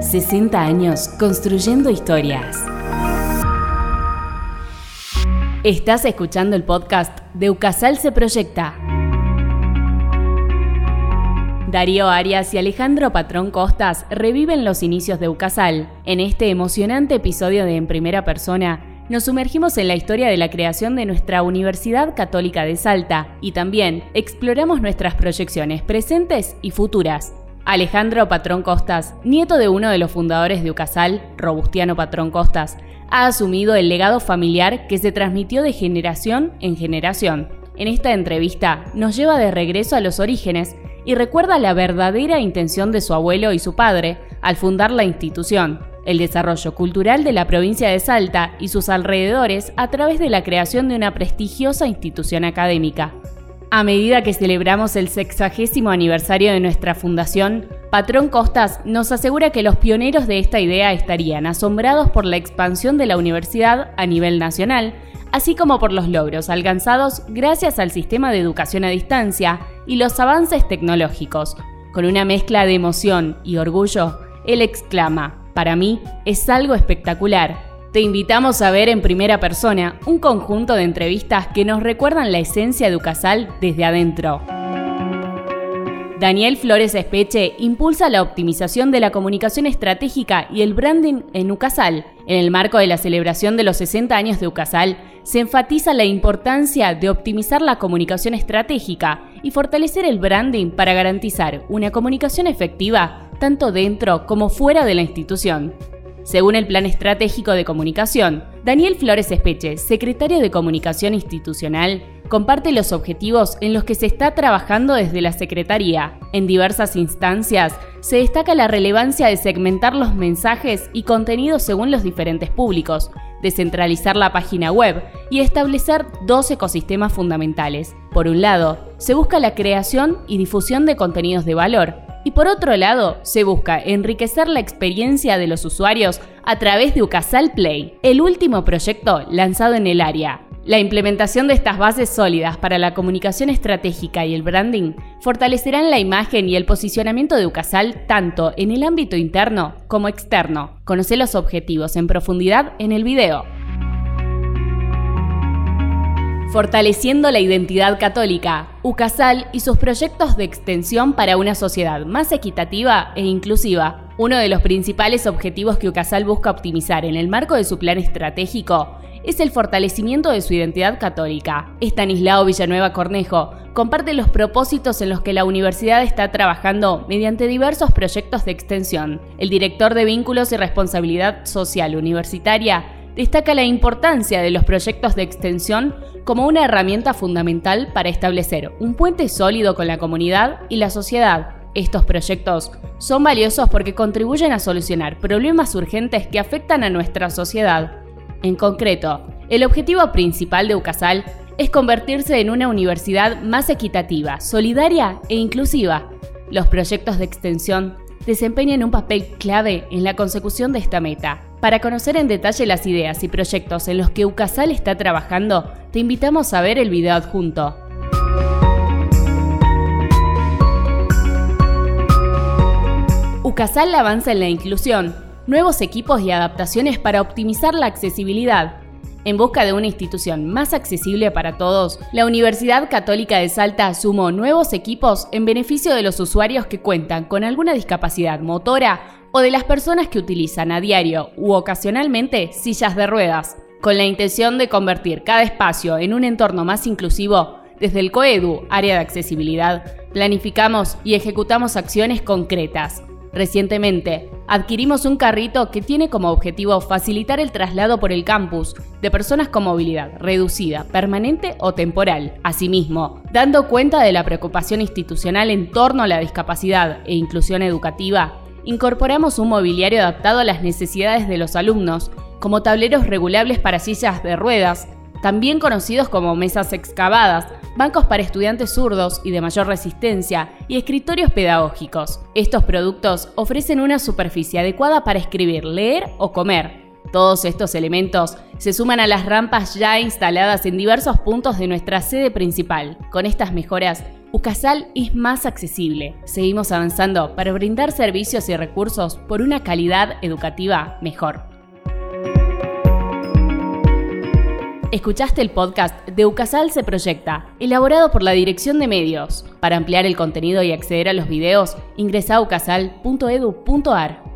60 años construyendo historias. Estás escuchando el podcast de Ucasal se proyecta. Darío Arias y Alejandro Patrón Costas reviven los inicios de Ucasal. En este emocionante episodio de En Primera Persona, nos sumergimos en la historia de la creación de nuestra Universidad Católica de Salta y también exploramos nuestras proyecciones presentes y futuras. Alejandro Patrón Costas, nieto de uno de los fundadores de Ucasal, Robustiano Patrón Costas, ha asumido el legado familiar que se transmitió de generación en generación. En esta entrevista nos lleva de regreso a los orígenes y recuerda la verdadera intención de su abuelo y su padre al fundar la institución, el desarrollo cultural de la provincia de Salta y sus alrededores a través de la creación de una prestigiosa institución académica. A medida que celebramos el sexagésimo aniversario de nuestra fundación, Patrón Costas nos asegura que los pioneros de esta idea estarían asombrados por la expansión de la universidad a nivel nacional, así como por los logros alcanzados gracias al sistema de educación a distancia y los avances tecnológicos. Con una mezcla de emoción y orgullo, él exclama, para mí es algo espectacular, te invitamos a ver en primera persona un conjunto de entrevistas que nos recuerdan la esencia de Ucasal desde adentro. Daniel Flores Espeche impulsa la optimización de la comunicación estratégica y el branding en Ucasal. En el marco de la celebración de los 60 años de Ucasal, se enfatiza la importancia de optimizar la comunicación estratégica y fortalecer el branding para garantizar una comunicación efectiva tanto dentro como fuera de la institución. Según el Plan Estratégico de Comunicación, Daniel Flores Espeche, secretario de Comunicación Institucional, comparte los objetivos en los que se está trabajando desde la Secretaría. En diversas instancias se destaca la relevancia de segmentar los mensajes y contenidos según los diferentes públicos, descentralizar la página web y establecer dos ecosistemas fundamentales. Por un lado, se busca la creación y difusión de contenidos de valor, y por otro lado, se busca enriquecer la experiencia de los usuarios a través de Ucasal Play, el último proyecto lanzado en el área. La implementación de estas bases sólidas para la comunicación estratégica y el branding fortalecerán la imagen y el posicionamiento de Ucasal tanto en el ámbito interno como externo. Conoce los objetivos en profundidad en el video. Fortaleciendo la identidad católica, UCASAL y sus proyectos de extensión para una sociedad más equitativa e inclusiva. Uno de los principales objetivos que UCASAL busca optimizar en el marco de su plan estratégico es el fortalecimiento de su identidad católica. Estanislao Villanueva Cornejo comparte los propósitos en los que la universidad está trabajando mediante diversos proyectos de extensión. El director de Vínculos y Responsabilidad Social Universitaria destaca la importancia de los proyectos de extensión como una herramienta fundamental para establecer un puente sólido con la comunidad y la sociedad. Estos proyectos son valiosos porque contribuyen a solucionar problemas urgentes que afectan a nuestra sociedad. En concreto, el objetivo principal de UCASAL es convertirse en una universidad más equitativa, solidaria e inclusiva. Los proyectos de extensión desempeñan un papel clave en la consecución de esta meta. Para conocer en detalle las ideas y proyectos en los que UCASAL está trabajando, te invitamos a ver el video adjunto. UCASAL avanza en la inclusión, nuevos equipos y adaptaciones para optimizar la accesibilidad, en busca de una institución más accesible para todos, la Universidad Católica de Salta sumó nuevos equipos en beneficio de los usuarios que cuentan con alguna discapacidad motora o de las personas que utilizan a diario u ocasionalmente sillas de ruedas. Con la intención de convertir cada espacio en un entorno más inclusivo, desde el COEDU, área de accesibilidad, planificamos y ejecutamos acciones concretas Recientemente, adquirimos un carrito que tiene como objetivo facilitar el traslado por el campus de personas con movilidad reducida, permanente o temporal. Asimismo, dando cuenta de la preocupación institucional en torno a la discapacidad e inclusión educativa, incorporamos un mobiliario adaptado a las necesidades de los alumnos, como tableros regulables para sillas de ruedas, también conocidos como mesas excavadas, bancos para estudiantes zurdos y de mayor resistencia y escritorios pedagógicos. Estos productos ofrecen una superficie adecuada para escribir, leer o comer. Todos estos elementos se suman a las rampas ya instaladas en diversos puntos de nuestra sede principal. Con estas mejoras, UCASAL es más accesible. Seguimos avanzando para brindar servicios y recursos por una calidad educativa mejor. Escuchaste el podcast de UCASAL se proyecta, elaborado por la Dirección de Medios. Para ampliar el contenido y acceder a los videos, ingresa a ucasal.edu.ar.